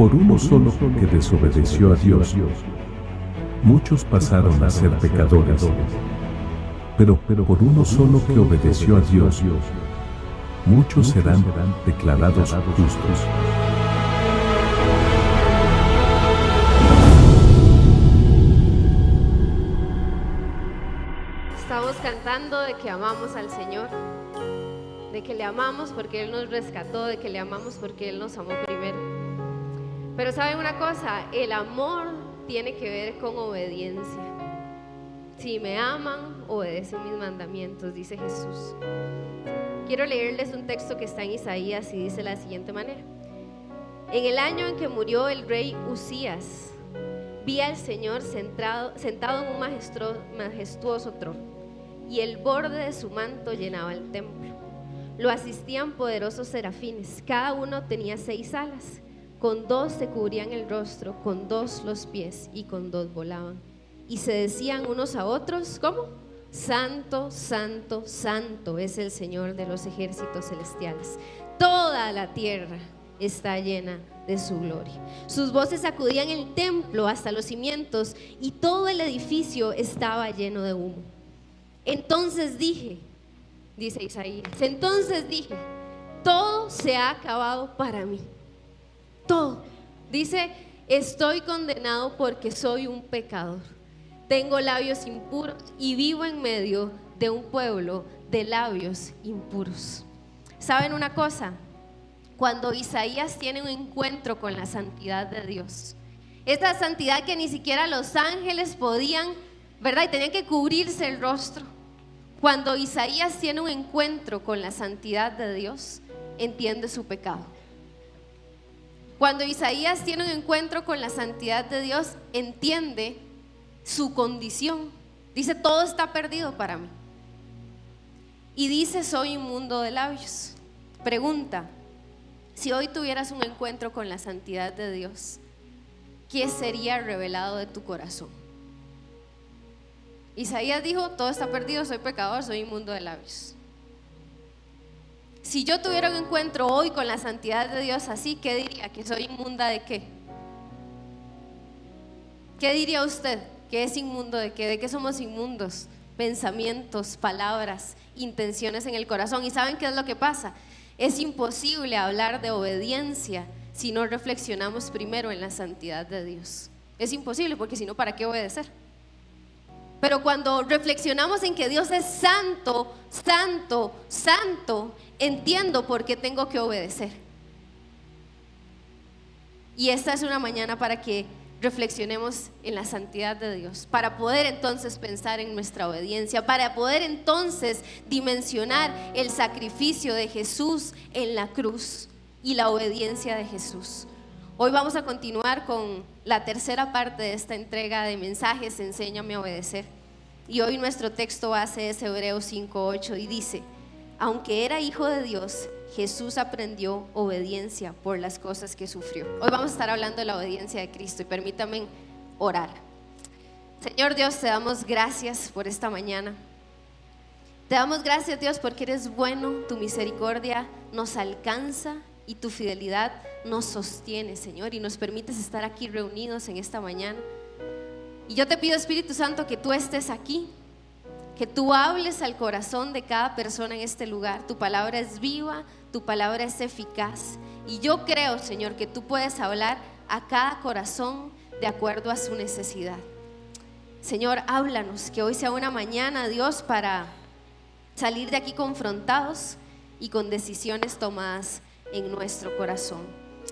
por uno solo que desobedeció a Dios, muchos pasaron a ser pecadores. Pero, pero por uno solo que obedeció a Dios, muchos serán declarados justos. Estamos cantando de que amamos al Señor, de que le amamos porque Él nos rescató, de que le amamos porque Él nos amó primero. Pero saben una cosa, el amor tiene que ver con obediencia. Si me aman, obedecen mis mandamientos, dice Jesús. Quiero leerles un texto que está en Isaías y dice la siguiente manera. En el año en que murió el rey Usías, vi al Señor sentado, sentado en un majestuoso trono y el borde de su manto llenaba el templo. Lo asistían poderosos serafines, cada uno tenía seis alas, con dos se cubrían el rostro, con dos los pies y con dos volaban. Y se decían unos a otros, ¿cómo? Santo, santo, santo es el Señor de los ejércitos celestiales. Toda la tierra está llena de su gloria. Sus voces sacudían el templo hasta los cimientos y todo el edificio estaba lleno de humo. Entonces dije, dice Isaías, entonces dije, todo se ha acabado para mí. Todo. Dice, estoy condenado porque soy un pecador. Tengo labios impuros y vivo en medio de un pueblo de labios impuros. ¿Saben una cosa? Cuando Isaías tiene un encuentro con la santidad de Dios, esta santidad que ni siquiera los ángeles podían, ¿verdad? Y tenían que cubrirse el rostro. Cuando Isaías tiene un encuentro con la santidad de Dios, entiende su pecado. Cuando Isaías tiene un encuentro con la santidad de Dios, entiende su condición. Dice, todo está perdido para mí. Y dice, soy inmundo de labios. Pregunta, si hoy tuvieras un encuentro con la santidad de Dios, ¿qué sería revelado de tu corazón? Isaías dijo, todo está perdido, soy pecador, soy inmundo de labios. Si yo tuviera un encuentro hoy con la santidad de Dios así, ¿qué diría? ¿Que soy inmunda de qué? ¿Qué diría usted? ¿Que es inmundo de qué? ¿De qué somos inmundos? Pensamientos, palabras, intenciones en el corazón. ¿Y saben qué es lo que pasa? Es imposible hablar de obediencia si no reflexionamos primero en la santidad de Dios. Es imposible porque si no, ¿para qué obedecer? Pero cuando reflexionamos en que Dios es santo, santo, santo, entiendo por qué tengo que obedecer. Y esta es una mañana para que reflexionemos en la santidad de Dios, para poder entonces pensar en nuestra obediencia, para poder entonces dimensionar el sacrificio de Jesús en la cruz y la obediencia de Jesús. Hoy vamos a continuar con la tercera parte de esta entrega de mensajes, enséñame a obedecer. Y hoy nuestro texto base es Hebreos 5.8 y dice, aunque era hijo de Dios, Jesús aprendió obediencia por las cosas que sufrió. Hoy vamos a estar hablando de la obediencia de Cristo y permítame orar. Señor Dios, te damos gracias por esta mañana. Te damos gracias Dios porque eres bueno, tu misericordia nos alcanza y tu fidelidad nos sostiene, Señor, y nos permites estar aquí reunidos en esta mañana. Y yo te pido, Espíritu Santo, que tú estés aquí, que tú hables al corazón de cada persona en este lugar. Tu palabra es viva, tu palabra es eficaz. Y yo creo, Señor, que tú puedes hablar a cada corazón de acuerdo a su necesidad. Señor, háblanos, que hoy sea una mañana, Dios, para salir de aquí confrontados y con decisiones tomadas en nuestro corazón.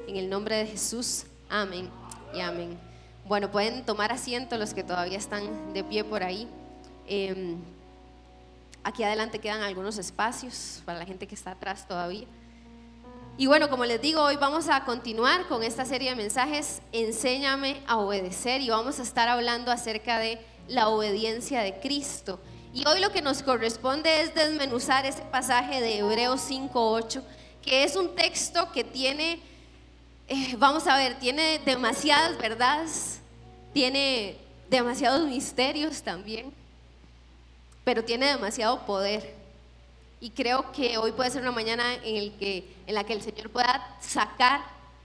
En el nombre de Jesús, amén y amén. Bueno, pueden tomar asiento los que todavía están de pie por ahí. Em, aquí adelante quedan algunos espacios para la gente que está atrás todavía. Y bueno, como les digo, hoy vamos a continuar con esta serie de mensajes, Enséñame a obedecer, y vamos a estar hablando acerca de la obediencia de Cristo. Y hoy lo que nos corresponde es desmenuzar ese pasaje de Hebreos 5.8 que es un texto que tiene, eh, vamos a ver, tiene demasiadas verdades, tiene demasiados misterios también, pero tiene demasiado poder. Y creo que hoy puede ser una mañana en, la que el Señor pueda sacar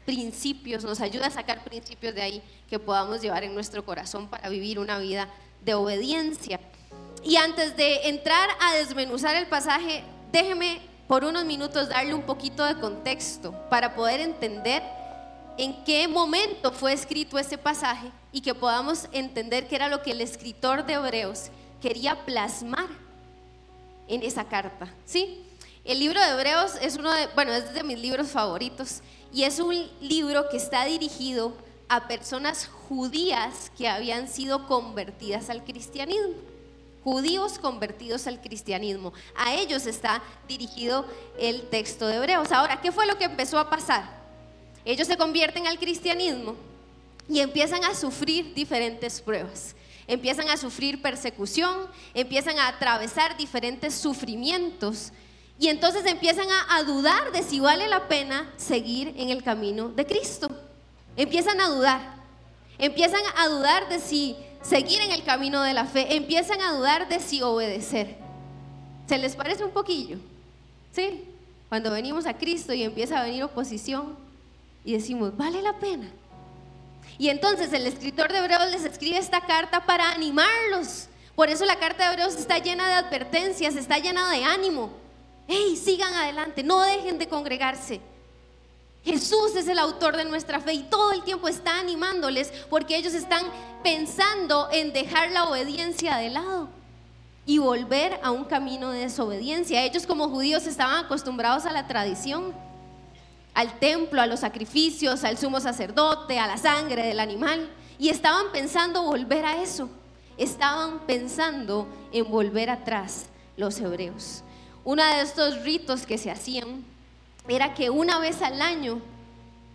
principios, nos ayuda a sacar principios de ahí que podamos llevar en nuestro corazón para vivir una vida de obediencia. Y antes de entrar a desmenuzar el pasaje, déjeme por unos minutos darle un poquito de contexto para poder entender en qué momento fue escrito ese pasaje y que podamos entender qué era lo que el escritor de Hebreos quería plasmar en esa carta. ¿Sí? El libro de Hebreos es uno de, bueno, es de mis libros favoritos y es un libro que está dirigido a personas judías que habían sido convertidas al cristianismo. Judíos convertidos al cristianismo. A ellos está dirigido el texto de Hebreos. Ahora, ¿qué fue lo que empezó a pasar? Ellos se convierten al cristianismo y empiezan a sufrir diferentes pruebas. Empiezan a sufrir persecución, empiezan a atravesar diferentes sufrimientos y entonces empiezan a, dudar de si vale la pena seguir en el camino de Cristo. Empiezan a dudar. Empiezan a dudar de si seguir en el camino de la fe. Empiezan a dudar de si obedecer. ¿Se les parece un poquillo? ¿Sí? Cuando venimos a Cristo y empieza a venir oposición y decimos, vale la pena. Y entonces el escritor de Hebreos les escribe esta carta para animarlos. Por eso la carta de Hebreos está llena de advertencias, está llena de ánimo. ¡Hey, sigan adelante! No dejen de congregarse. Jesús es el autor de nuestra fe y todo el tiempo está animándoles porque ellos están pensando en dejar la obediencia de lado y volver a un camino de desobediencia. Ellos como judíos estaban acostumbrados a la tradición, al templo, a los sacrificios, al sumo sacerdote, a la sangre del animal y estaban pensando volver a eso. Estaban pensando en volver atrás los hebreos. Uno de estos ritos que se hacían era que una vez al año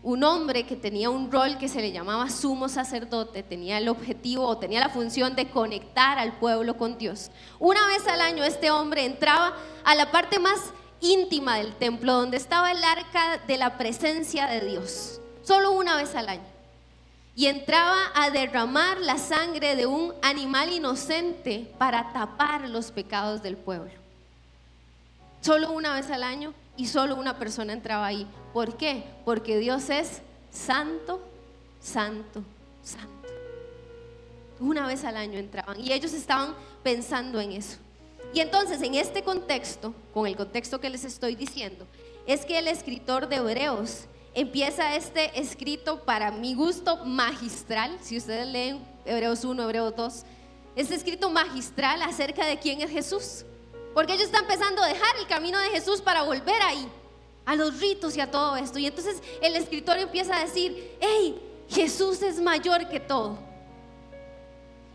un hombre que tenía un rol que se le llamaba sumo sacerdote tenía el objetivo o tenía la función de conectar al pueblo con Dios. Una vez al año este hombre entraba a la parte más íntima del templo donde estaba el arca de la presencia de Dios. Solo una vez al año. Y entraba a derramar la sangre de un animal inocente para tapar los pecados del pueblo. Solo una vez al año y solo una persona entraba ahí. ¿Por qué? Porque Dios es santo, santo, santo. Una vez al año entraban y ellos estaban pensando en eso. Y entonces en este contexto, con el contexto que les estoy diciendo, es que el escritor de Hebreos empieza este escrito para mi gusto magistral, si ustedes leen Hebreos 1, Hebreos 2, este escrito magistral acerca de quién es Jesús. Porque ellos están empezando a dejar el camino de Jesús para volver ahí, a los ritos y a todo esto. Y entonces el escritor empieza a decir, hey, Jesús es mayor que todo.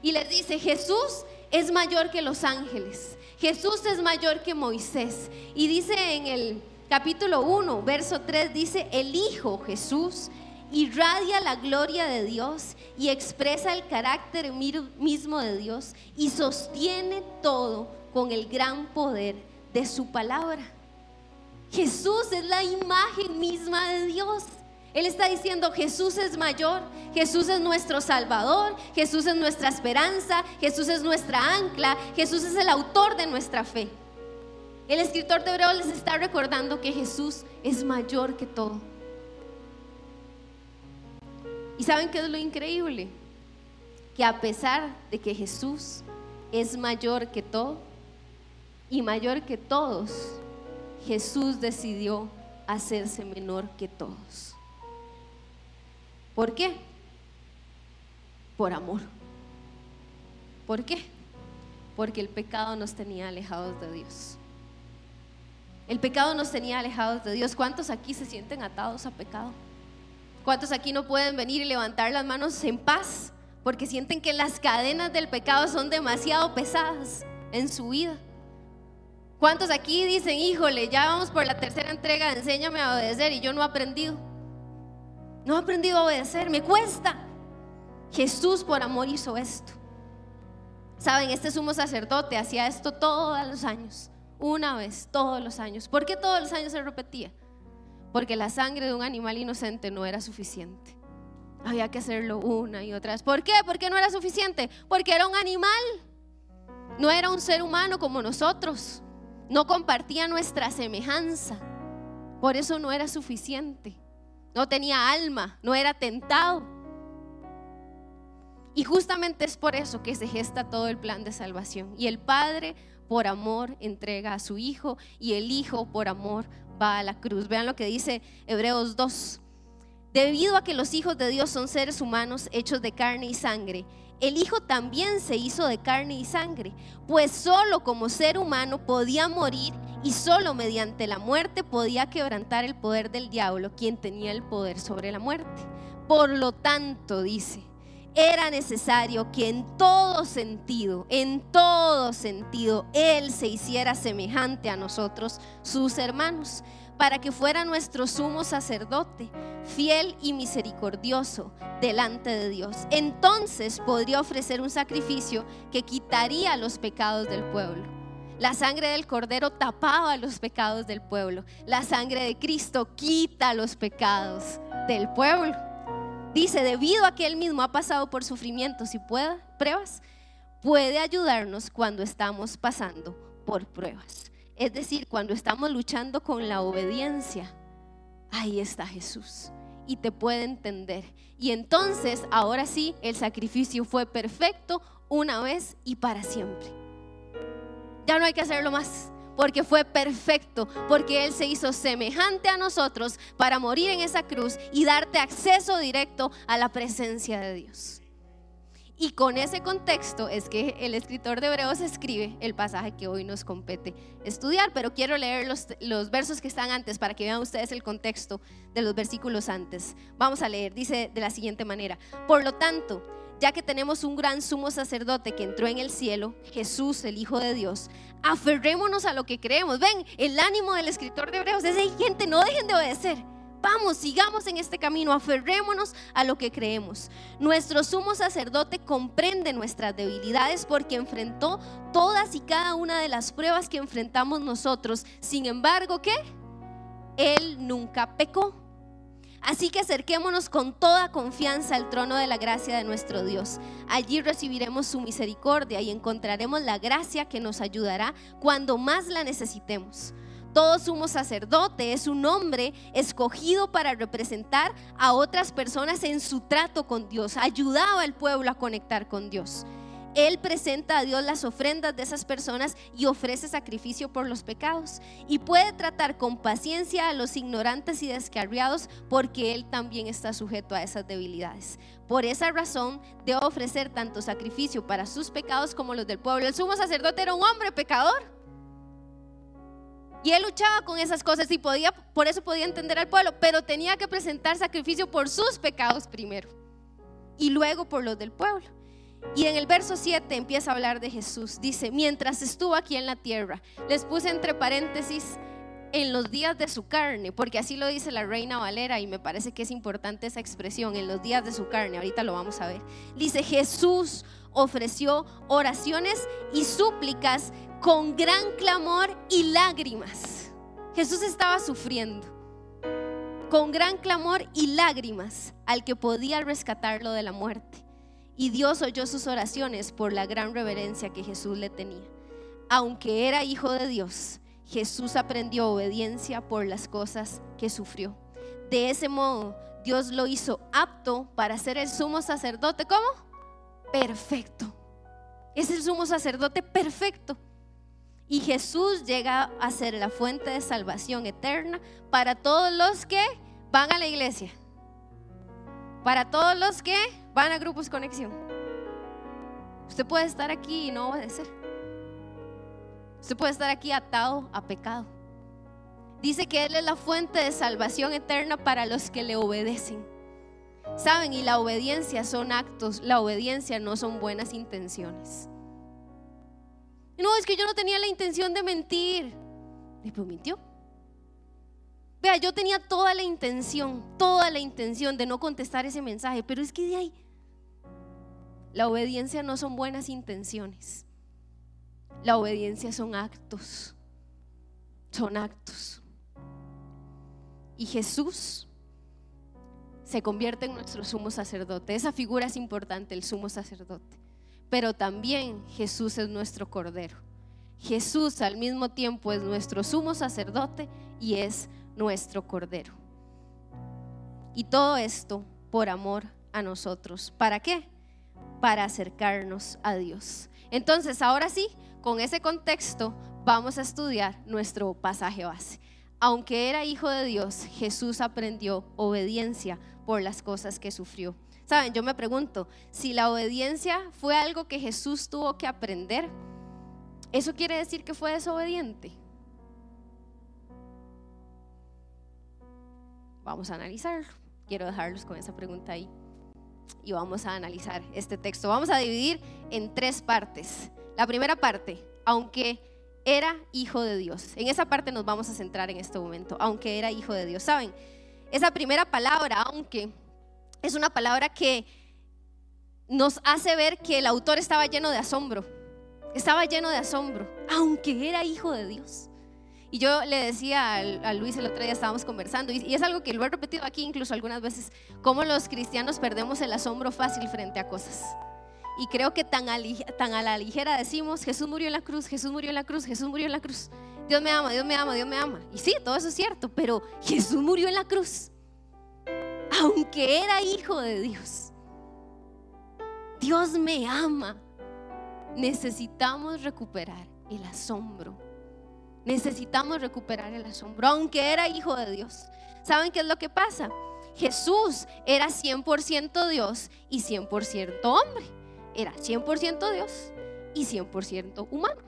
Y les dice, Jesús es mayor que los ángeles. Jesús es mayor que Moisés. Y dice en el capítulo 1, verso 3, dice, el Hijo Jesús irradia la gloria de Dios y expresa el carácter mismo de Dios y sostiene todo con el gran poder de su palabra. Jesús es la imagen misma de Dios. Él está diciendo, Jesús es mayor, Jesús es nuestro Salvador, Jesús es nuestra esperanza, Jesús es nuestra ancla, Jesús es el autor de nuestra fe. El escritor de Hebreos les está recordando que Jesús es mayor que todo. ¿Y saben qué es lo increíble? Que a pesar de que Jesús es mayor que todo, y mayor que todos, Jesús decidió hacerse menor que todos. ¿Por qué? Por amor. ¿Por qué? Porque el pecado nos tenía alejados de Dios. El pecado nos tenía alejados de Dios. ¿Cuántos aquí se sienten atados a pecado? ¿Cuántos aquí no pueden venir y levantar las manos en paz porque sienten que las cadenas del pecado son demasiado pesadas en su vida? ¿Cuántos aquí dicen, híjole, ya vamos por la tercera entrega, enséñame a obedecer y yo no he aprendido? No he aprendido a obedecer, me cuesta. Jesús por amor hizo esto. Saben, este sumo sacerdote hacía esto todos los años, una vez, todos los años. ¿Por qué todos los años se repetía? Porque la sangre de un animal inocente no era suficiente. Había que hacerlo una y otra vez. ¿Por qué? Porque no era suficiente. Porque era un animal. No era un ser humano como nosotros no compartía nuestra semejanza. Por eso no era suficiente. No tenía alma, no era tentado. Y justamente es por eso que se gesta todo el plan de salvación. Y el Padre, por amor, entrega a su Hijo y el Hijo, por amor, va a la cruz. Vean lo que dice Hebreos 2. Debido a que los hijos de Dios son seres humanos hechos de carne y sangre, el Hijo también se hizo de carne y sangre, pues solo como ser humano podía morir y solo mediante la muerte podía quebrantar el poder del diablo, quien tenía el poder sobre la muerte. Por lo tanto, dice, era necesario que en todo sentido, en todo sentido, Él se hiciera semejante a nosotros, sus hermanos, para que fuera nuestro sumo sacerdote, fiel y misericordioso delante de Dios. Entonces podría ofrecer un sacrificio que quitaría los pecados del pueblo. La sangre del cordero tapaba los pecados del pueblo. La sangre de Cristo quita los pecados del pueblo. Dice, debido a que Él mismo ha pasado por sufrimientos y pruebas, puede ayudarnos cuando estamos pasando por pruebas. Es decir, cuando estamos luchando con la obediencia, ahí está Jesús y te puede entender. Y entonces, ahora sí, el sacrificio fue perfecto una vez y para siempre. Ya no hay que hacerlo más porque fue perfecto, porque Él se hizo semejante a nosotros para morir en esa cruz y darte acceso directo a la presencia de Dios. Y con ese contexto es que el escritor de Hebreos escribe el pasaje que hoy nos compete estudiar, pero quiero leer los, los, versos que están antes para que vean ustedes el contexto de los versículos antes. Vamos a leer, dice de la siguiente manera, por lo tanto, ya que tenemos un gran sumo sacerdote que entró en el cielo, Jesús, el Hijo de Dios, aferrémonos a lo que creemos. Ven, el ánimo del escritor de Hebreos es, gente, no dejen de obedecer. Vamos, sigamos en este camino, aferrémonos a lo que creemos. Nuestro sumo sacerdote comprende nuestras debilidades porque enfrentó todas y cada una de las pruebas que enfrentamos nosotros. Sin embargo, ¿qué? Él nunca pecó. Así que acerquémonos con toda confianza al trono de la gracia de nuestro Dios. Allí recibiremos su misericordia y encontraremos la gracia que nos ayudará cuando más la necesitemos. Todo sumo sacerdote es un hombre escogido para representar a otras personas en su trato con Dios, ayudaba al pueblo a conectar con Dios. Él presenta a Dios las ofrendas de esas personas y ofrece sacrificio por los pecados. Y puede tratar con paciencia a los ignorantes y descarriados porque Él también está sujeto a esas debilidades. Por esa razón debe ofrecer tanto sacrificio para sus pecados como los del pueblo. El sumo sacerdote era un hombre pecador. Y él luchaba con esas cosas y podía, por eso podía entender al pueblo, pero tenía que presentar sacrificio por sus pecados primero y luego por los del pueblo. Y en el verso 7 empieza a hablar de Jesús. Dice, mientras estuvo aquí en la tierra, les puse entre paréntesis en los días de su carne, porque así lo dice la reina Valera y me parece que es importante esa expresión, en los días de su carne, ahorita lo vamos a ver. Dice, Jesús ofreció oraciones y súplicas con gran clamor y lágrimas. Jesús estaba sufriendo con gran clamor y lágrimas al que podía rescatarlo de la muerte. Y Dios oyó sus oraciones por la gran reverencia que Jesús le tenía. Aunque era hijo de Dios, Jesús aprendió obediencia por las cosas que sufrió. De ese modo, Dios lo hizo apto para ser el sumo sacerdote. ¿Cómo? Perfecto. Es el sumo sacerdote perfecto. Y Jesús llega a ser la fuente de salvación eterna para todos los que van a la iglesia. Para todos los que van a grupos conexión. Usted puede estar aquí y no obedecer. Usted puede estar aquí atado a pecado. Dice que Él es la fuente de salvación eterna para los que le obedecen. Saben, y la obediencia son actos, la obediencia no son buenas intenciones. No, es que yo no tenía la intención de mentir. Pero mintió. Vea, yo tenía toda la intención, toda la intención de no contestar ese mensaje, pero es que de ahí la obediencia no son buenas intenciones. La obediencia son actos. Son actos. Y Jesús se convierte en nuestro sumo sacerdote. Esa figura es importante, el sumo sacerdote. Pero también Jesús es nuestro cordero. Jesús al mismo tiempo es nuestro sumo sacerdote y es nuestro Cordero. Y todo esto por amor a nosotros. ¿Para qué? Para acercarnos a Dios. Entonces, ahora sí, con ese contexto vamos a estudiar nuestro pasaje base. Aunque era hijo de Dios, Jesús aprendió obediencia por las cosas que sufrió. Saben, yo me pregunto, si la obediencia fue algo que Jesús tuvo que aprender, ¿eso quiere decir que fue desobediente? Vamos a analizarlo. Quiero dejarlos con esa pregunta ahí. Y vamos a analizar este texto. Vamos a dividir en tres partes. La primera parte, aunque era hijo de Dios. En esa parte nos vamos a centrar en este momento, aunque era hijo de Dios. ¿Saben? Esa primera palabra, aunque, es una palabra que nos hace ver que el autor estaba lleno de asombro. Estaba lleno de asombro, aunque era hijo de Dios. Y yo le decía a, Luis el otro día, estábamos conversando, y, es algo que lo he repetido aquí incluso algunas veces, cómo los cristianos perdemos el asombro fácil frente a cosas. Y creo que tan a, tan a la ligera decimos, Jesús murió en la cruz, Jesús murió en la cruz, Jesús murió en la cruz. Dios me ama, Dios me ama, Dios me ama. Y sí, todo eso es cierto, pero Jesús murió en la cruz. Aunque era hijo de Dios. Dios me ama. Necesitamos recuperar el asombro Necesitamos recuperar el asombro, aunque era hijo de Dios. ¿Saben qué es lo que pasa? Jesús era 100% Dios y 100% hombre. Era 100% Dios y 100% humano.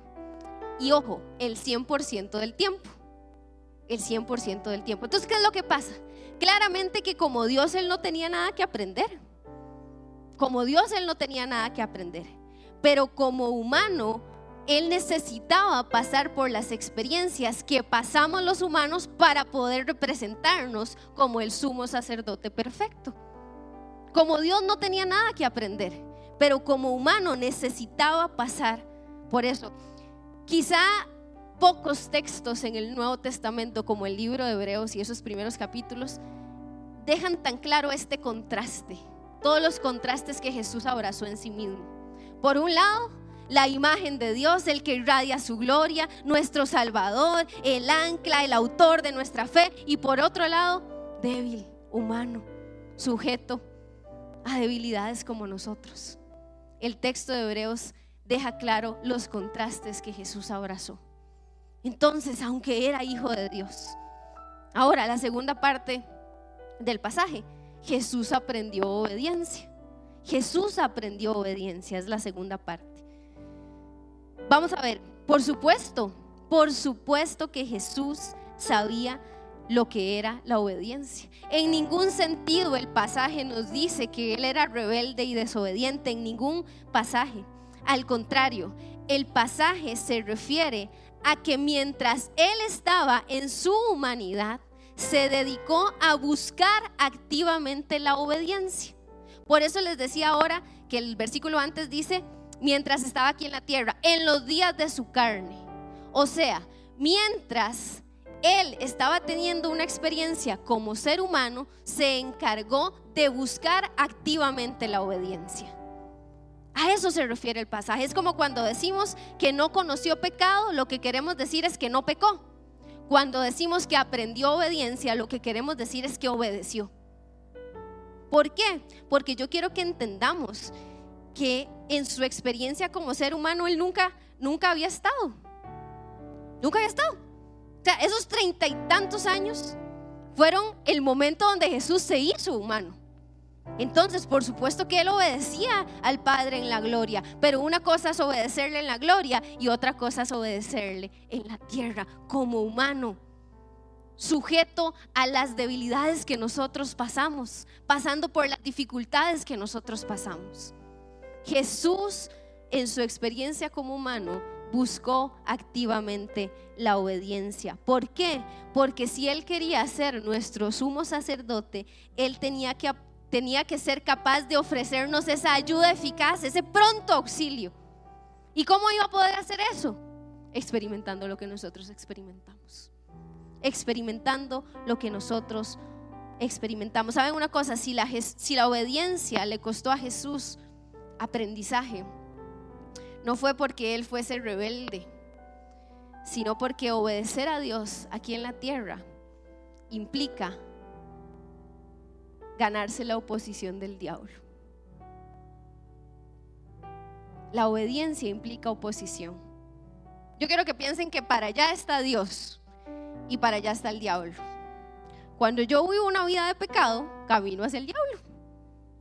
Y ojo, el 100% del tiempo. El 100% del tiempo. Entonces, ¿qué es lo que pasa? Claramente que como Dios él no tenía nada que aprender. Como Dios él no tenía nada que aprender. Pero como humano él necesitaba pasar por las experiencias que pasamos los humanos para poder representarnos como el sumo sacerdote perfecto. Como Dios no tenía nada que aprender, pero como humano necesitaba pasar por eso. Quizá pocos textos en el Nuevo Testamento, como el libro de Hebreos y esos primeros capítulos, dejan tan claro este contraste, todos los contrastes que Jesús abrazó en sí mismo. Por un lado, la imagen de Dios, el que irradia su gloria, nuestro Salvador, el ancla, el autor de nuestra fe, y por otro lado, débil, humano, sujeto a debilidades como nosotros. El texto de Hebreos deja claro los contrastes que Jesús abrazó. Entonces, aunque era hijo de Dios, ahora la segunda parte del pasaje, Jesús aprendió obediencia. Jesús aprendió obediencia, es la segunda parte. Vamos a ver, por supuesto, por supuesto que Jesús sabía lo que era la obediencia. En ningún sentido el pasaje nos dice que él era rebelde y desobediente, en ningún pasaje. Al contrario, el pasaje se refiere a que mientras él estaba en su humanidad, se dedicó a buscar activamente la obediencia. Por eso les decía ahora que el versículo antes dice, mientras estaba aquí en la tierra, en los días de su carne. O sea, mientras él estaba teniendo una experiencia como ser humano, se encargó de buscar activamente la obediencia. A eso se refiere el pasaje. Es como cuando decimos que no conoció pecado, lo que queremos decir es que no pecó. Cuando decimos que aprendió obediencia, lo que queremos decir es que obedeció. ¿Por qué? Porque yo quiero que entendamos que en su experiencia como ser humano él nunca, nunca había estado. Nunca había estado. O sea, esos treinta y tantos años fueron el momento donde Jesús se hizo humano. Entonces, por supuesto que él obedecía al Padre en la gloria, pero una cosa es obedecerle en la gloria y otra cosa es obedecerle en la tierra como humano, sujeto a las debilidades que nosotros pasamos, pasando por las dificultades que nosotros pasamos. Jesús en su experiencia como humano buscó activamente la obediencia. ¿Por qué? Porque si él quería ser nuestro sumo sacerdote, él tenía que, tenía que ser capaz de ofrecernos esa ayuda eficaz, ese pronto auxilio. ¿Y cómo iba a poder hacer eso? Experimentando lo que nosotros experimentamos. Experimentando lo que nosotros experimentamos. ¿Saben una cosa? Si la, si la obediencia le costó a Jesús aprendizaje no fue porque él fuese rebelde, sino porque obedecer a Dios aquí en la tierra implica ganarse la oposición del diablo. La obediencia implica oposición. Yo quiero que piensen que para allá está Dios y para allá está el diablo. Cuando yo vivo una vida de pecado, camino hacia el diablo.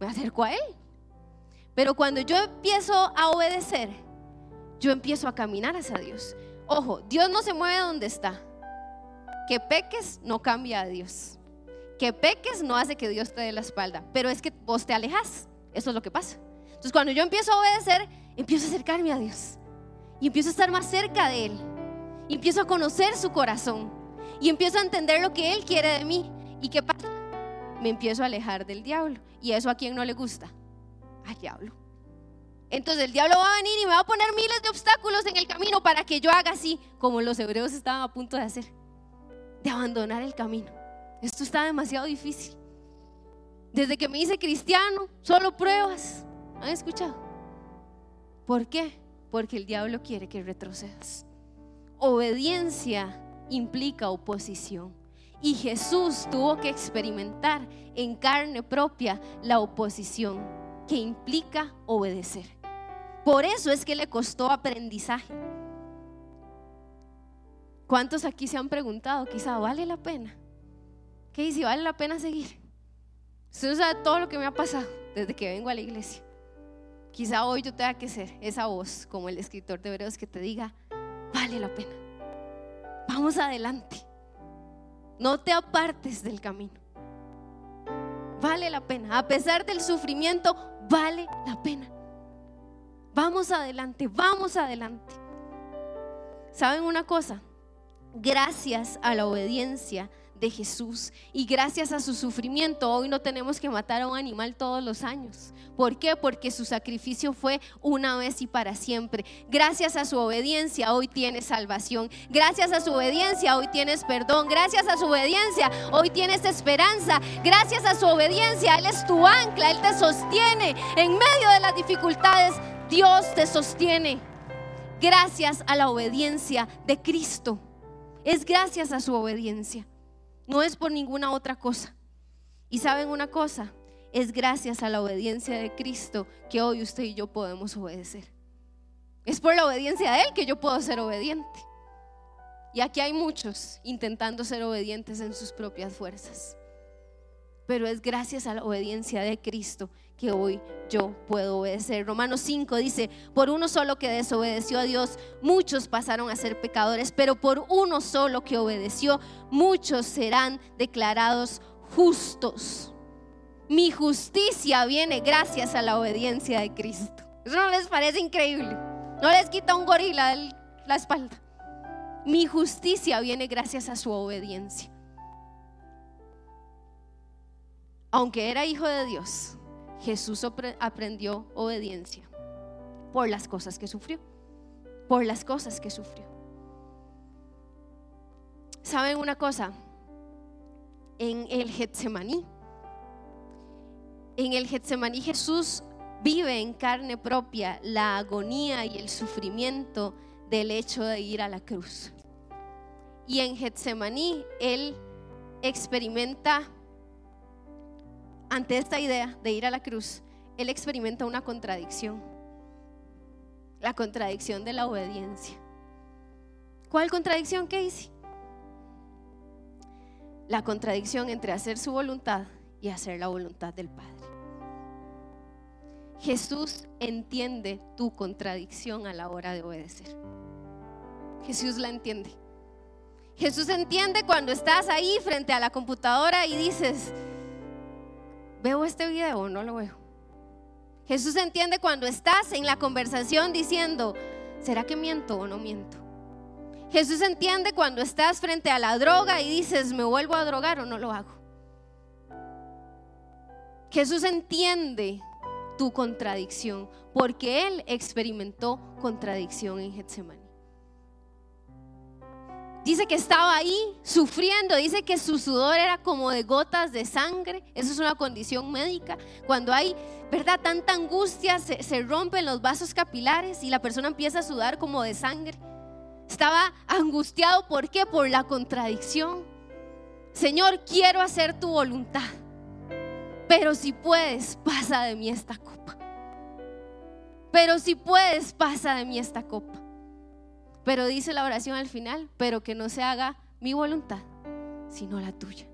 Me acerco a él. Pero cuando yo empiezo a obedecer, yo empiezo a caminar hacia Dios. Ojo, Dios no se mueve donde está. Que peques no cambia a Dios. Que peques no hace que Dios te dé la espalda. Pero es que vos te alejas. Eso es lo que pasa. Entonces cuando yo empiezo a obedecer, empiezo a acercarme a Dios. Y empiezo a estar más cerca de Él. Y empiezo a conocer su corazón. Y empiezo a entender lo que Él quiere de mí. ¿Y qué pasa? Me empiezo a alejar del diablo. ¿Y eso a quién no le gusta? Al diablo. Entonces el diablo va a venir y me va a poner miles de obstáculos en el camino para que yo haga así, como los hebreos estaban a punto de hacer, de abandonar el camino. Esto está demasiado difícil. Desde que me hice cristiano, solo pruebas. ¿Han escuchado? ¿Por qué? Porque el diablo quiere que retrocedas. Obediencia implica oposición. Y Jesús tuvo que experimentar en carne propia la oposición que implica obedecer. Por eso es que le costó aprendizaje. ¿Cuántos aquí se han preguntado, quizá vale la pena? ¿Qué dice? ¿Vale la pena seguir? Usted no sabe todo lo que me ha pasado desde que vengo a la iglesia. Quizá hoy yo tenga que ser esa voz, como el escritor de Hebreos, que te diga, vale la pena. Vamos adelante. No te apartes del camino. Vale la pena. A pesar del sufrimiento, vale la pena. Vamos adelante, vamos adelante. ¿Saben una cosa? Gracias a la obediencia Jesús y gracias a su sufrimiento hoy no tenemos que matar a un animal todos los años. ¿Por qué? Porque su sacrificio fue una vez y para siempre. Gracias a su obediencia hoy tienes salvación. Gracias a su obediencia hoy tienes perdón. Gracias a su obediencia hoy tienes esperanza. Gracias a su obediencia Él es tu ancla, Él te sostiene en medio de las dificultades Dios te sostiene gracias a la obediencia de Cristo. Es gracias a su obediencia. No es por ninguna otra cosa. Y saben una cosa, es gracias a la obediencia de Cristo que hoy usted y yo podemos obedecer. Es por la obediencia de Él que yo puedo ser obediente. Y aquí hay muchos intentando ser obedientes en sus propias fuerzas. Pero es gracias a la obediencia de Cristo que hoy yo puedo obedecer. Romanos 5 dice, por uno solo que desobedeció a Dios, muchos pasaron a ser pecadores, pero por uno solo que obedeció, muchos serán declarados justos. Mi justicia viene gracias a la obediencia de Cristo. ¿Eso no les parece increíble? No les quita un gorila la espalda. Mi justicia viene gracias a su obediencia. Aunque era hijo de Dios, Jesús aprendió obediencia por las cosas que sufrió, por las cosas que sufrió. ¿Saben una cosa? En el Getsemaní, en el Getsemaní Jesús vive en carne propia la agonía y el sufrimiento del hecho de ir a la cruz. Y en Getsemaní Él experimenta ante esta idea de ir a la cruz, él experimenta una contradicción. La contradicción de la obediencia. ¿Cuál contradicción que hice? La contradicción entre hacer su voluntad y hacer la voluntad del Padre. Jesús entiende tu contradicción a la hora de obedecer. Jesús la entiende. Jesús entiende cuando estás ahí frente a la computadora y dices, ¿veo este video o no lo veo? Jesús entiende cuando estás en la conversación diciendo, ¿será que miento o no miento? Jesús entiende cuando estás frente a la droga y dices, ¿me vuelvo a drogar o no lo hago? Jesús entiende tu contradicción porque Él experimentó contradicción en Getsemaní. Dice que estaba ahí sufriendo, dice que su sudor era como de gotas de sangre, eso es una condición médica. Cuando hay, ¿verdad? Tanta angustia, se, se rompen los vasos capilares y la persona empieza a sudar como de sangre. Estaba angustiado, ¿por qué? Por la contradicción. Señor, quiero hacer tu voluntad pero si puedes, pasa de mí esta copa. Pero si puedes, pasa de mí esta copa. Pero dice la oración al final, pero que no se haga mi voluntad, sino la tuya.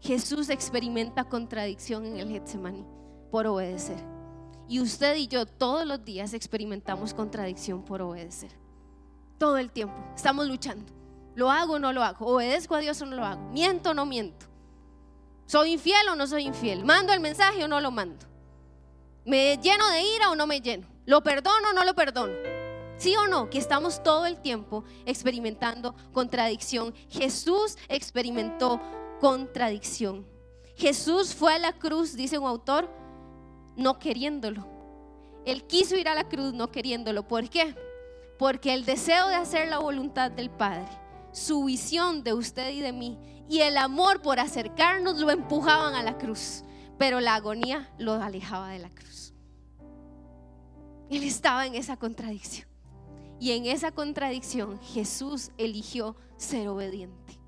Jesús experimenta contradicción en el Getsemaní por obedecer. Y usted y yo todos los días experimentamos contradicción por obedecer. Todo el tiempo. Estamos luchando. ¿Lo hago o no lo hago? ¿Obedezco a Dios o no lo hago? ¿Miento o no miento? ¿Soy infiel o no soy infiel? ¿Mando el mensaje o no lo mando? ¿Me lleno de ira o no me lleno? ¿Lo perdono o no lo perdono? ¿Sí o no? Que estamos todo el tiempo experimentando contradicción. Jesús experimentó contradicción. Jesús fue a la cruz, dice un autor, no queriéndolo. Él quiso ir a la cruz no queriéndolo. ¿Por qué? Porque el deseo de hacer la voluntad del Padre, su visión de usted y de mí, y el amor por acercarnos lo empujaban a la cruz, pero la agonía lo alejaba de la cruz. Él estaba en esa contradicción. Y en esa contradicción Jesús eligió ser obediente.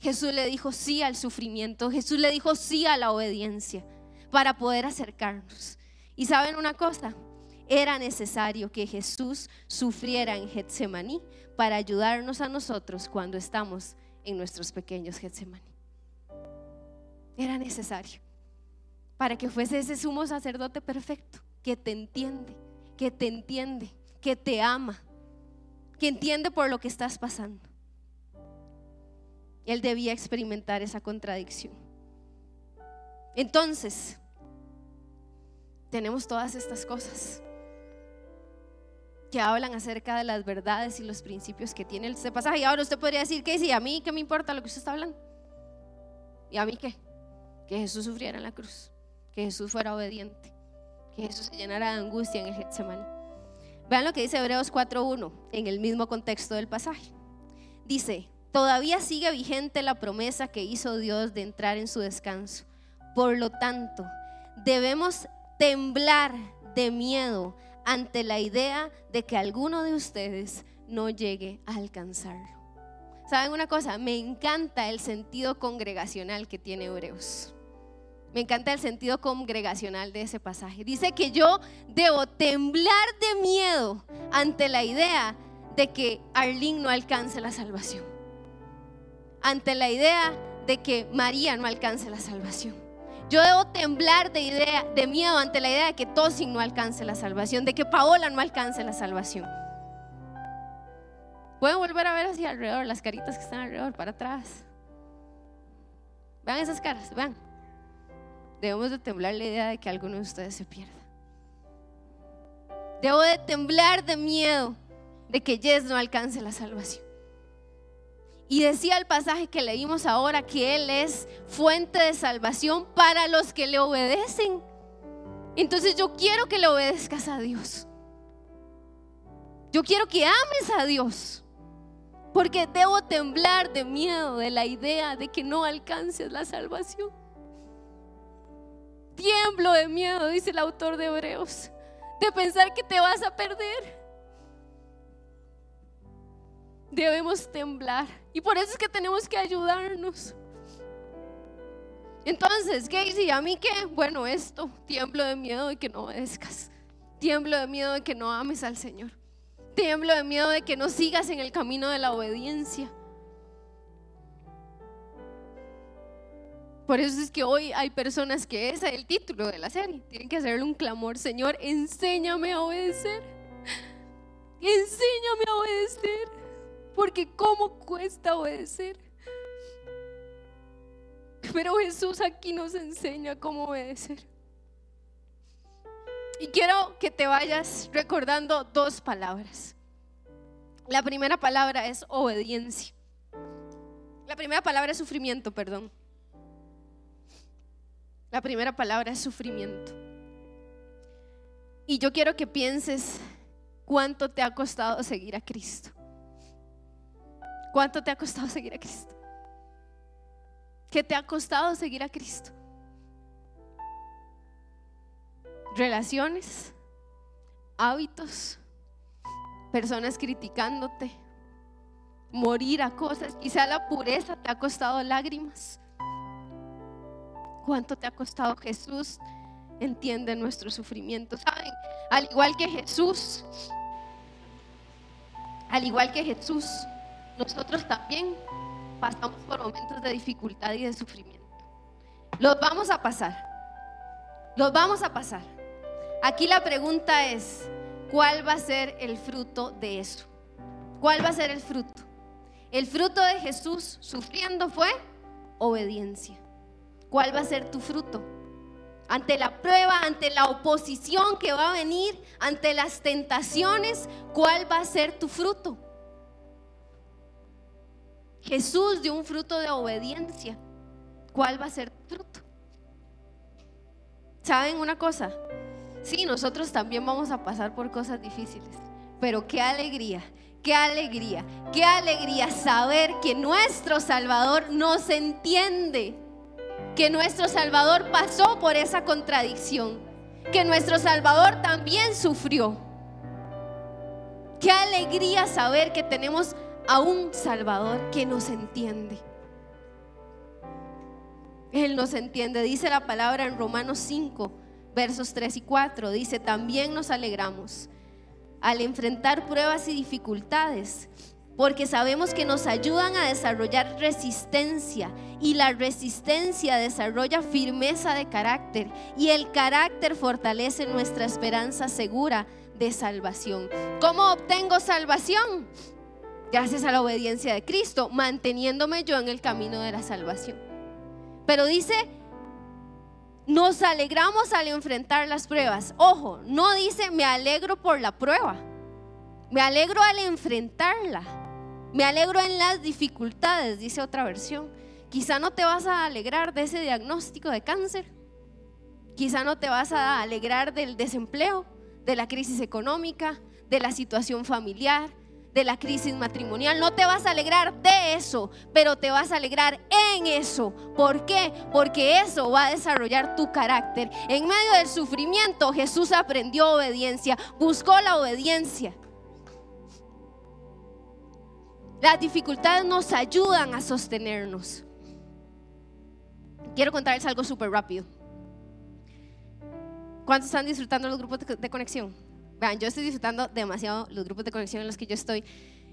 Jesús le dijo sí al sufrimiento, Jesús le dijo sí a la obediencia para poder acercarnos. Y saben una cosa, era necesario que Jesús sufriera en Getsemaní para ayudarnos a nosotros cuando estamos en nuestros pequeños Getsemaní. Era necesario para que fuese ese sumo sacerdote perfecto que te entiende, que te entiende, que te ama, que entiende por lo que estás pasando. Él debía experimentar esa contradicción. Entonces, tenemos todas estas cosas que hablan acerca de las verdades y los principios que tiene este pasaje. Y ahora usted podría decir, ¿qué dice? ¿A mí qué me importa lo que usted está hablando? ¿Y a mí qué? Que Jesús sufriera en la cruz, que Jesús fuera obediente, que Jesús se llenara de angustia en el Getsemaní. Vean lo que dice Hebreos 4.1 en el mismo contexto del pasaje. Dice, todavía sigue vigente la promesa que hizo Dios de entrar en su descanso. Por lo tanto, debemos temblar de miedo ante la idea de que alguno de ustedes no llegue a alcanzarlo. ¿Saben una cosa? Me encanta el sentido congregacional que tiene Hebreos. Me encanta el sentido congregacional de ese pasaje. Dice que yo debo temblar de miedo ante la idea de que Arlene no alcance la salvación. Ante la idea de que María no alcance la salvación. Yo debo temblar de, idea, de miedo ante la idea de que Tosin no alcance la salvación, de que Paola no alcance la salvación. Pueden volver a ver hacia alrededor, las caritas que están alrededor, para atrás. Vean esas caras, vean. Debemos de temblar la idea de que alguno de ustedes se pierda. Debo de temblar de miedo de que Jess no alcance la salvación. Y decía el pasaje que leímos ahora que Él es fuente de salvación para los que le obedecen. Entonces yo quiero que le obedezcas a Dios. Yo quiero que ames a Dios. Porque debo temblar de miedo de la idea de que no alcances la salvación. Tiemblo de miedo, dice el autor de Hebreos, de pensar que te vas a perder debemos temblar. Y por eso es que tenemos que ayudarnos. Entonces, ¿qué dice? ¿A mí qué? Bueno, esto, tiemblo de miedo de que no obedezcas. Tiemblo de miedo de que no ames al Señor. Tiemblo de miedo de que no sigas en el camino de la obediencia. Por eso es que hoy hay personas que ese es el título de la serie. Tienen que hacerle un clamor, Señor, enséñame a obedecer. Enséñame a obedecer. Porque ¿cómo cuesta obedecer? Pero Jesús aquí nos enseña cómo obedecer. Y quiero que te vayas recordando dos palabras. La primera palabra es obediencia. La primera palabra es sufrimiento, perdón. La primera palabra es sufrimiento. Y yo quiero que pienses cuánto te ha costado seguir a Cristo. ¿Cuánto te ha costado seguir a Cristo? ¿Qué te ha costado seguir a Cristo? Relaciones, hábitos, personas criticándote, morir a cosas. Quizá la pureza te ha costado lágrimas. Cuánto te ha costado Jesús entiende nuestro sufrimiento. ¿Saben? Al igual que Jesús, al igual que Jesús, nosotros también pasamos por momentos de dificultad y de sufrimiento. Los vamos a pasar. Los vamos a pasar. Aquí la pregunta es, ¿cuál va a ser el fruto de eso? ¿Cuál va a ser el fruto? El fruto de Jesús sufriendo fue obediencia. ¿Cuál va a ser tu fruto? Ante la prueba, ante la oposición que va a venir, ante las tentaciones, ¿cuál va a ser tu fruto? Jesús dio un fruto de obediencia. ¿Cuál va a ser tu fruto? ¿Saben una cosa? Sí, nosotros también vamos a pasar por cosas difíciles, pero qué alegría, qué alegría, qué alegría saber que nuestro Salvador nos entiende que nuestro Salvador pasó por esa contradicción, que nuestro Salvador también sufrió. Qué alegría saber que tenemos a un Salvador que nos entiende. Él nos entiende, dice la palabra en Romanos 5, versos 3 y 4, dice, también nos alegramos al enfrentar pruebas y dificultades porque sabemos que nos ayudan a desarrollar resistencia y la resistencia desarrolla firmeza de carácter y el carácter fortalece nuestra esperanza segura de salvación. ¿Cómo obtengo salvación? Gracias a la obediencia de Cristo, manteniéndome yo en el camino de la salvación. Pero dice, nos alegramos al enfrentar las pruebas. Ojo, no dice me alegro por la prueba. Me alegro al enfrentarla. Me alegro en las dificultades, dice otra versión. Quizá no te vas a alegrar de ese diagnóstico de cáncer. Quizá no te vas a alegrar del desempleo, de la crisis económica, de la situación familiar, de la crisis matrimonial. No te vas a alegrar de eso, pero te vas a alegrar en eso. ¿Por qué? Porque eso va a desarrollar tu carácter. En medio del sufrimiento Jesús aprendió obediencia, buscó la obediencia. Las dificultades nos ayudan a sostenernos. Quiero contarles algo súper rápido. ¿Cuántos están disfrutando los grupos de conexión? Vean, yo estoy disfrutando demasiado los grupos de conexión en los que yo estoy.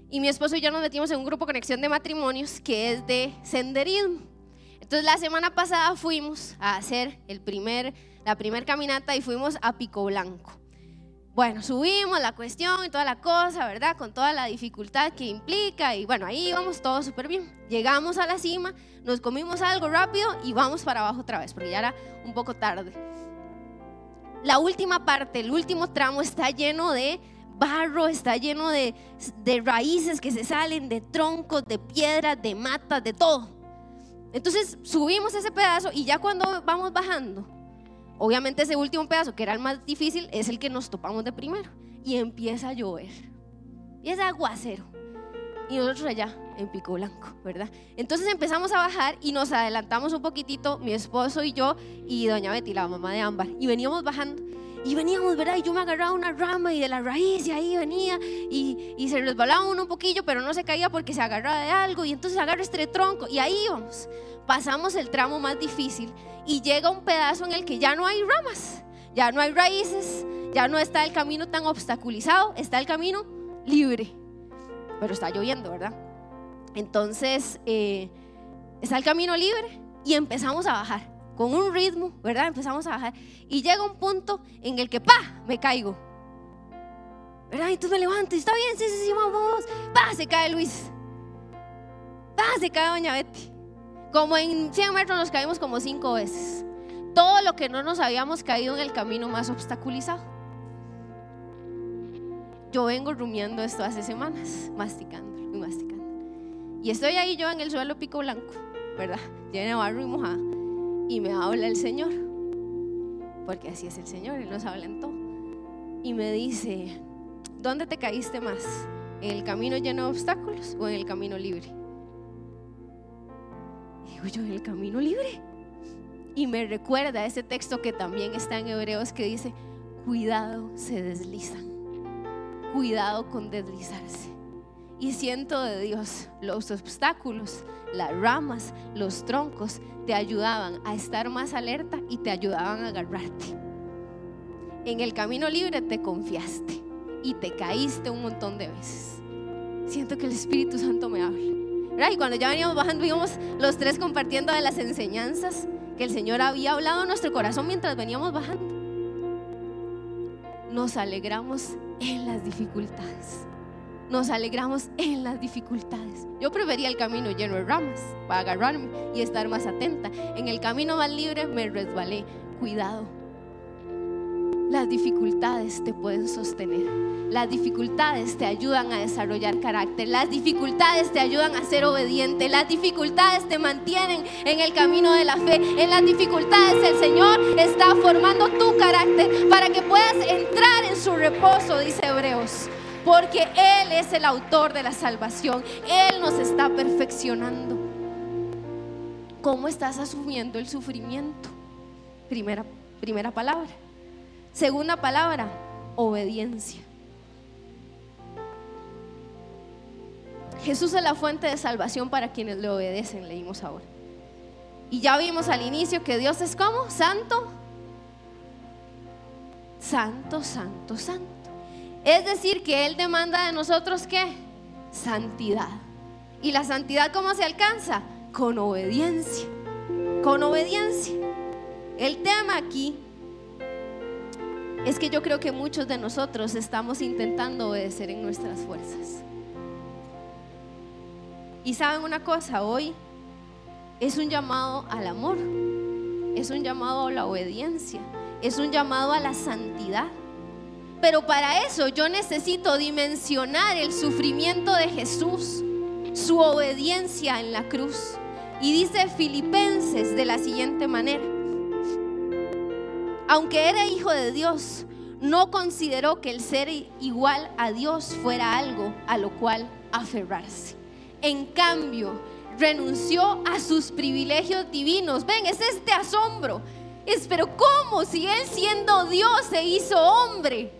Y mi esposo y yo nos metimos en un grupo de conexión de matrimonios que es de senderismo. Entonces la semana pasada fuimos a hacer el primer, la primera caminata y fuimos a Pico Blanco. Bueno, subimos la cuestión y toda la cosa, ¿verdad? Con toda la dificultad que implica y bueno, ahí íbamos todo súper bien. Llegamos a la cima, nos comimos algo rápido y vamos para abajo otra vez, porque ya era un poco tarde. La última parte, el último tramo está lleno de barro, está lleno de, de raíces que se salen, de troncos, de piedras, de matas, de todo. Entonces subimos ese pedazo y ya cuando vamos bajando, Obviamente ese último pedazo, que era el más difícil, es el que nos topamos de primero. Y empieza a llover. Y es aguacero. Y nosotros allá, en Pico Blanco, ¿verdad? Entonces empezamos a bajar y nos adelantamos un poquitito, mi esposo y yo, y doña Betty, la mamá de Ámbar. Y veníamos bajando. Y veníamos, ¿verdad? Y yo me agarraba una rama y de la raíz y ahí venía y, y se resbalaba uno un poquillo, pero no se caía porque se agarraba de algo y entonces agarra este tronco y ahí íbamos. Pasamos el tramo más difícil y llega un pedazo en el que ya no hay ramas, ya no hay raíces, ya no está el camino tan obstaculizado, está el camino libre. Pero está lloviendo, ¿verdad? Entonces, eh, está el camino libre y empezamos a bajar con un ritmo, ¿verdad? Empezamos a bajar y llega un punto en el que, ¡pa! Me caigo. ¿Verdad? Y tú me levantas, está bien, sí, sí, sí, vamos. ¡Pa! Se cae Luis. ¡Pa! Se cae Doña Betty. Como en 100 metros nos caímos como cinco veces. Todo lo que no nos habíamos caído en el camino más obstaculizado. Yo vengo rumiando esto hace semanas, masticando y masticando. Y estoy ahí yo en el suelo pico blanco, ¿verdad? Lleno de barro y mojada. Y me habla el Señor. Porque así es el Señor, Él nos habla en todo. Y me dice, ¿dónde te caíste más? ¿En el camino lleno de obstáculos o en el camino libre? digo yo, en el camino libre. Y me recuerda ese texto que también está en Hebreos que dice, cuidado, se deslizan. Cuidado con deslizarse. Y siento de Dios, los obstáculos, las ramas, los troncos te ayudaban a estar más alerta y te ayudaban a agarrarte. En el camino libre te confiaste y te caíste un montón de veces. Siento que el Espíritu Santo me habla. Y cuando ya veníamos bajando, íbamos los tres compartiendo de las enseñanzas que el Señor había hablado en nuestro corazón mientras veníamos bajando. Nos alegramos en las dificultades nos alegramos en las dificultades. Yo prefería el camino lleno de ramas para agarrarme y estar más atenta. En el camino más libre me resbalé. Cuidado. Las dificultades te pueden sostener. Las dificultades te ayudan a desarrollar carácter. Las dificultades te ayudan a ser obediente. Las dificultades te mantienen en el camino de la fe. En las dificultades el Señor está formando tu carácter para que puedas entrar en su reposo, dice Hebreos porque Él es el autor de la salvación. Él nos está perfeccionando. ¿Cómo estás asumiendo el sufrimiento? Primera, primera palabra. Segunda palabra, obediencia. Jesús es la fuente de salvación para quienes le obedecen, leímos ahora. Y ya vimos al inicio que Dios es como santo, santo, santo, santo. Es decir, que Él demanda de nosotros qué? Santidad. ¿Y la santidad cómo se alcanza? Con obediencia. Con obediencia. El tema aquí es que yo creo que muchos de nosotros estamos intentando obedecer en nuestras fuerzas. Y saben una cosa, hoy es un llamado al amor, es un llamado a la obediencia, es un llamado a la santidad. Pero para eso yo necesito dimensionar el sufrimiento de Jesús, su obediencia en la cruz. Y dice Filipenses de la siguiente manera, aunque era hijo de Dios, no consideró que el ser igual a Dios fuera algo a lo cual aferrarse. En cambio, renunció a sus privilegios divinos. Ven, es este asombro. Es, pero ¿cómo si él siendo Dios se hizo hombre?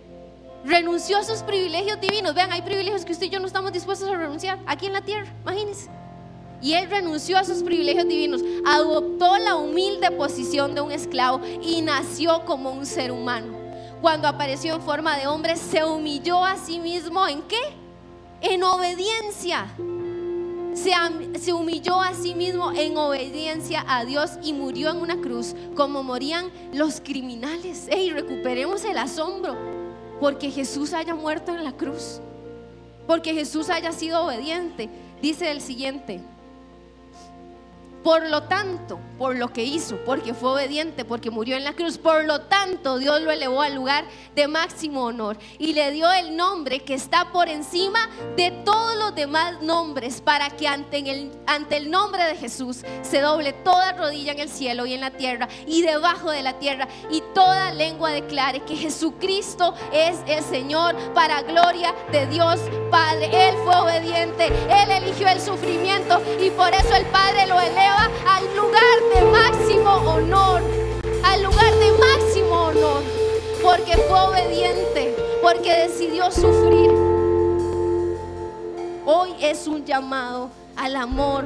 Renunció a sus privilegios divinos. Vean, hay privilegios que usted y yo no estamos dispuestos a renunciar aquí en la tierra, imagínense. Y él renunció a sus privilegios divinos, adoptó la humilde posición de un esclavo y nació como un ser humano. Cuando apareció en forma de hombre, se humilló a sí mismo en qué? En obediencia. Se, se, humilló a sí mismo en obediencia a Dios y murió en una cruz como morían los criminales. Ey, recuperemos el asombro porque Jesús haya muerto en la cruz, porque Jesús haya sido obediente. Dice el siguiente, por lo tanto, por lo que hizo, porque fue obediente, porque murió en la cruz, por lo tanto Dios lo elevó al lugar de máximo honor y le dio el nombre que está por encima de todos los demás nombres, para que ante el, ante el nombre de Jesús se doble toda rodilla en el cielo y en la tierra y debajo de la tierra y toda lengua declare que Jesucristo es el Señor para gloria de Dios Padre. Él fue obediente, Él eligió el sufrimiento y por eso el Padre lo eleva al lugar de máximo honor, al lugar de máximo honor, porque fue obediente, porque decidió sufrir. Hoy es un llamado al amor.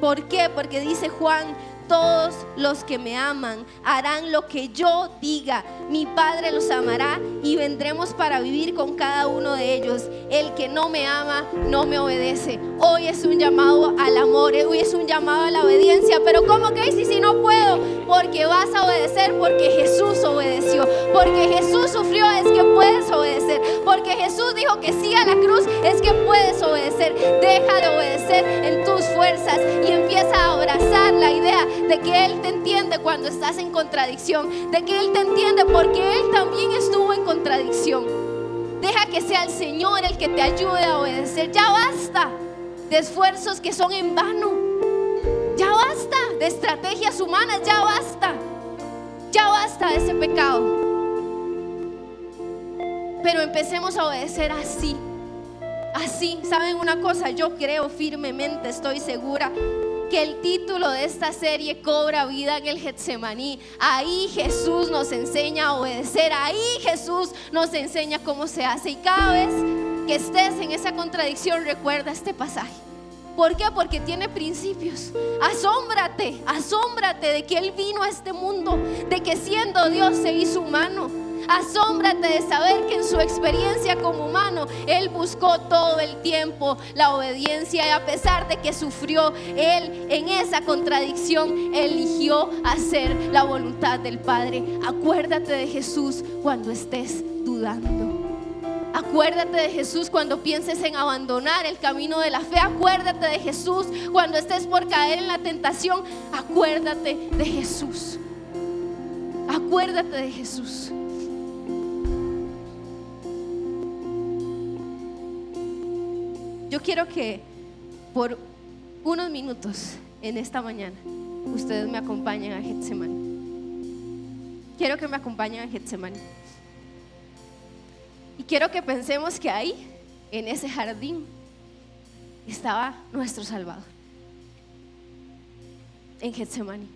¿Por qué? Porque dice Juan todos los que me aman harán lo que yo diga. Mi Padre los amará y vendremos para vivir con cada uno de ellos. El que no me ama no me obedece. Hoy es un llamado al amor, hoy es un llamado a la obediencia. Pero ¿cómo que si, si no puedo? Porque vas a obedecer porque Jesús obedeció. Porque Jesús sufrió es que puedes obedecer. Porque Jesús dijo que sí a la cruz es que puedes obedecer. Deja de obedecer en tus fuerzas y empieza a abrazar la idea de que Él te entiende cuando estás en contradicción, de que Él te entiende porque Él también estuvo en contradicción. Deja que sea el Señor el que te ayude a obedecer. Ya basta de esfuerzos que son en vano. Ya basta de estrategias humanas, ya basta. Ya basta de ese pecado. Pero empecemos a obedecer así. Así, ¿saben una cosa? Yo creo firmemente, estoy segura que el título de esta serie cobra vida en el Getsemaní. Ahí Jesús nos enseña a obedecer, ahí Jesús nos enseña cómo se hace y cada vez que estés en esa contradicción, recuerda este pasaje. ¿Por qué? Porque tiene principios. Asómbrate, asómbrate de que Él vino a este mundo, de que siendo Dios se hizo humano. Asómbrate de saber que en su experiencia como humano Él buscó todo el tiempo la obediencia y a pesar de que sufrió, Él en esa contradicción eligió hacer la voluntad del Padre. Acuérdate de Jesús cuando estés dudando. Acuérdate de Jesús cuando pienses en abandonar el camino de la fe. Acuérdate de Jesús cuando estés por caer en la tentación. Acuérdate de Jesús. Acuérdate de Jesús. Yo quiero que por unos minutos en esta mañana ustedes me acompañen a Getsemani. Quiero que me acompañen a Getsemani. Y quiero que pensemos que ahí, en ese jardín, estaba nuestro Salvador. En Getsemani.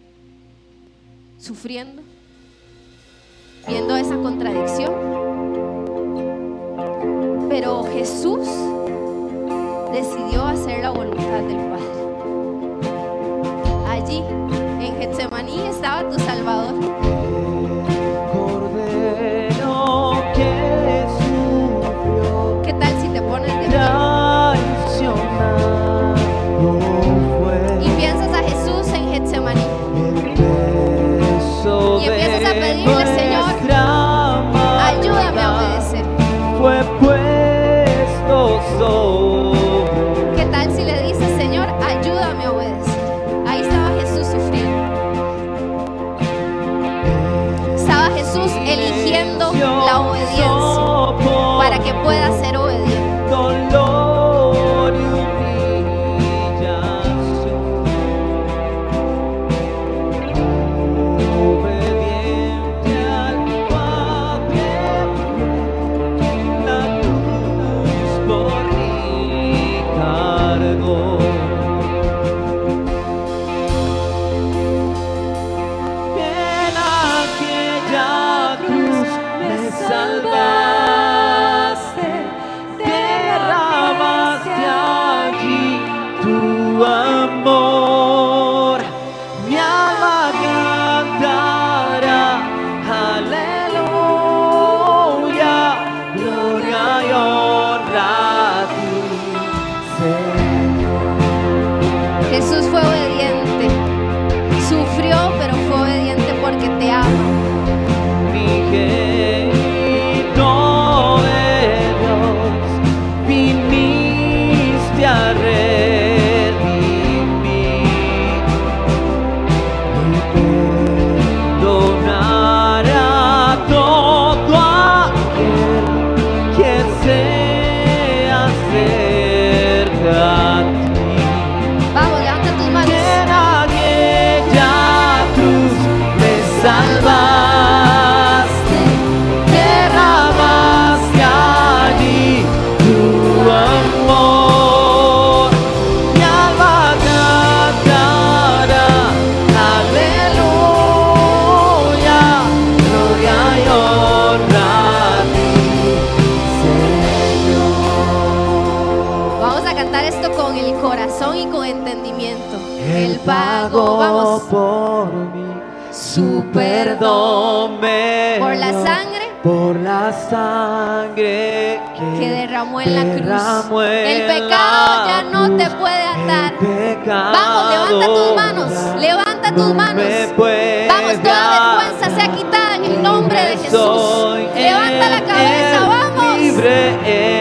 Sufriendo. Viendo esa contradicción. Pero Jesús decidió hacer la voluntad del Padre. Allí, en Getsemaní, estaba tu Salvador. Pueda ser Por la sangre por la sangre que, que derramó en la cruz. en El pecado ya no te puede atar. Vamos, levanta tus manos. Levanta tus no manos. Vamos, toda vergüenza sea quitada en el nombre de Jesús. Levanta la cabeza, vamos.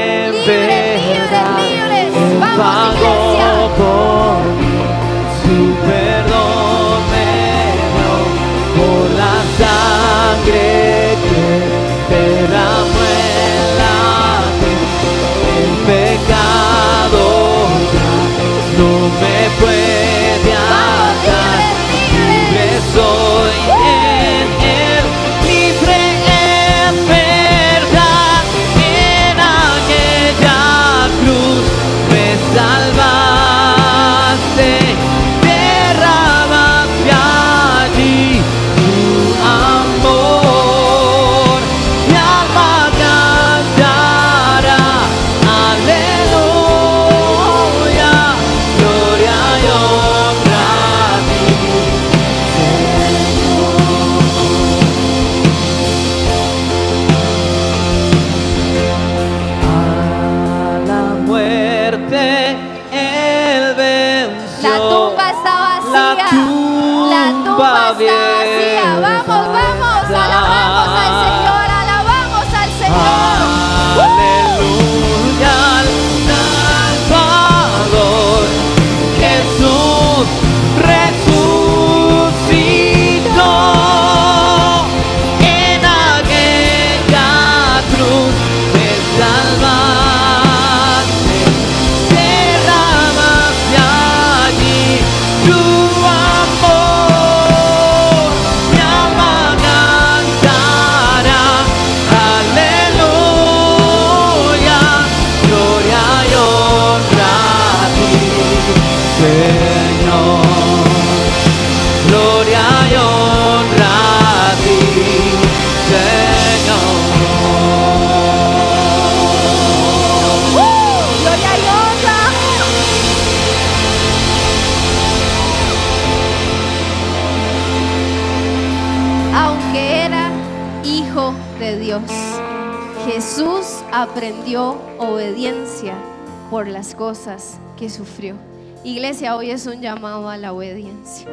Por las cosas que sufrió. Iglesia, hoy es un llamado a la obediencia.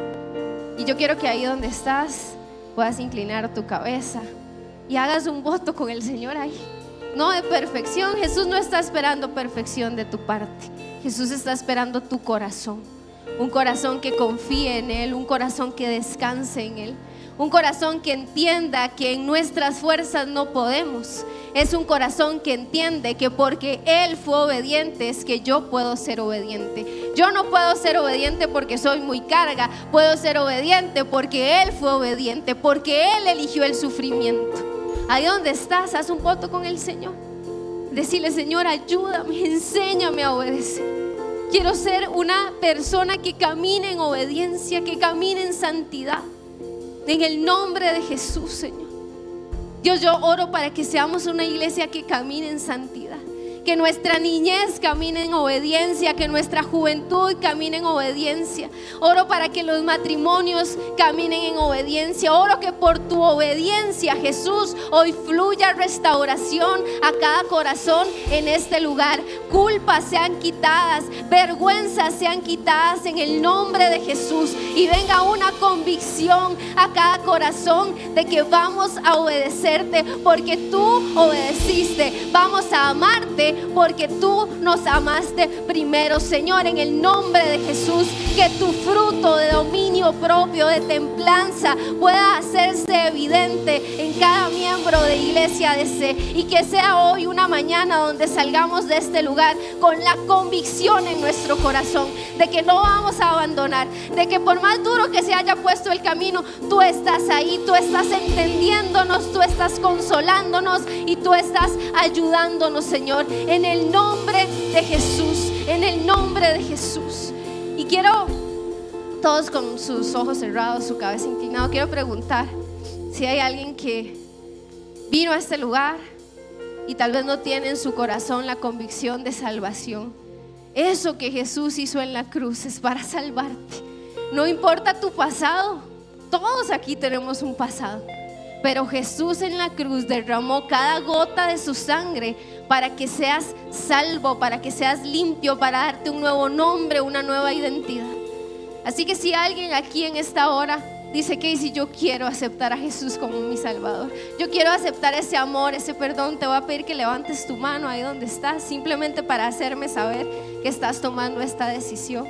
Y yo quiero que ahí donde estás puedas inclinar tu cabeza y hagas un voto con el Señor ahí. No de perfección, Jesús no está esperando perfección de tu parte. Jesús está esperando tu corazón. Un corazón que confíe en Él, un corazón que descanse en Él. Un corazón que entienda que en nuestras fuerzas no podemos. Es un corazón que entiende que porque Él fue obediente es que yo puedo ser obediente. Yo no puedo ser obediente porque soy muy carga. Puedo ser obediente porque Él fue obediente, porque Él eligió el sufrimiento. Ahí donde estás, haz un voto con el Señor. Decirle, Señor, ayúdame, enséñame a obedecer. Quiero ser una persona que camine en obediencia, que camine en santidad. En el nombre de Jesús, Señor. Dios, yo oro para que seamos una iglesia que camine en santidad. Que nuestra niñez camine en obediencia, que nuestra juventud camine en obediencia. Oro para que los matrimonios caminen en obediencia. Oro que por tu obediencia, Jesús, hoy fluya restauración a cada corazón en este lugar. Culpas sean quitadas, vergüenzas sean quitadas en el nombre de Jesús. Y venga una convicción a cada corazón de que vamos a obedecerte porque tú obedeciste. Vamos a amarte porque tú nos amaste primero, Señor, en el nombre de Jesús. Que tu fruto de dominio propio, de templanza, pueda hacerse evidente en cada miembro de Iglesia DC. Y que sea hoy una mañana donde salgamos de este lugar con la convicción en nuestro corazón de que no vamos a abandonar, de que por más duro que se haya puesto el camino, tú estás ahí, tú estás entendiéndonos, tú estás consolándonos y tú estás ayudándonos, Señor, en el nombre de Jesús, en el nombre de Jesús. Y quiero, todos con sus ojos cerrados, su cabeza inclinada, quiero preguntar si hay alguien que vino a este lugar y tal vez no tiene en su corazón la convicción de salvación. Eso que Jesús hizo en la cruz es para salvarte. No importa tu pasado, todos aquí tenemos un pasado. Pero Jesús en la cruz derramó cada gota de su sangre para que seas salvo, para que seas limpio, para darte un nuevo nombre, una nueva identidad. Así que si alguien aquí en esta hora dice que si yo quiero aceptar a Jesús como mi Salvador, yo quiero aceptar ese amor, ese perdón, te voy a pedir que levantes tu mano ahí donde estás, simplemente para hacerme saber que estás tomando esta decisión.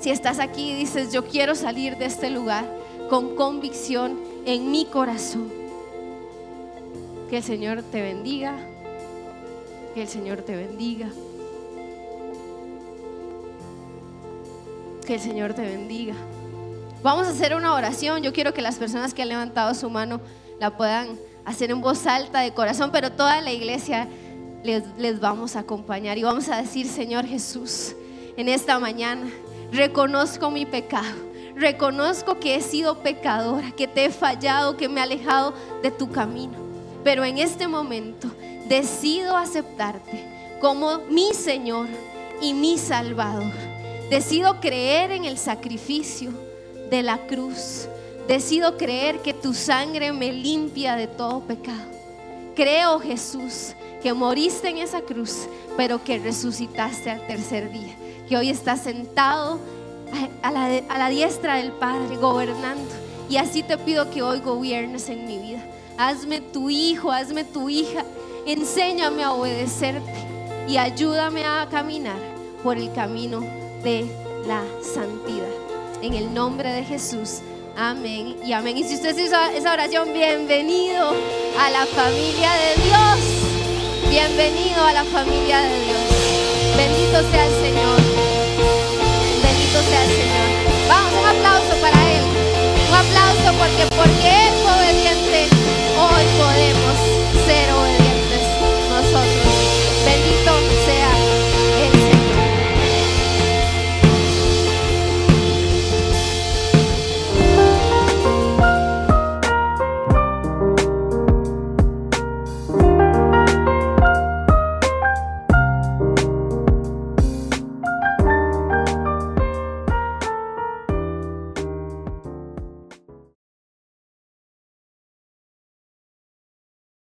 Si estás aquí y dices, yo quiero salir de este lugar con convicción en mi corazón, que el Señor te bendiga, que el Señor te bendiga. Que el Señor te bendiga. Vamos a hacer una oración. Yo quiero que las personas que han levantado su mano la puedan hacer en voz alta de corazón, pero toda la iglesia les, les vamos a acompañar y vamos a decir, Señor Jesús, en esta mañana reconozco mi pecado. Reconozco que he sido pecadora, que te he fallado, que me he alejado de tu camino. Pero en este momento decido aceptarte como mi Señor y mi Salvador. Decido creer en el sacrificio de la cruz. Decido creer que tu sangre me limpia de todo pecado. Creo, Jesús, que moriste en esa cruz, pero que resucitaste al tercer día. Que hoy estás sentado a, la, a la diestra del Padre, gobernando. Y así te pido que hoy gobiernes en mi vida. Hazme tu hijo, hazme tu hija. Enséñame a obedecerte y ayúdame a caminar por el camino de la santidad. En el nombre de Jesús. Amén y amén. Y si usted hizo esa oración, bienvenido a la familia de Dios. Bienvenido a la familia de Dios. Bendito sea el Señor. Bendito sea el Señor. Vamos, un aplauso para Él. Un aplauso porque, porque Él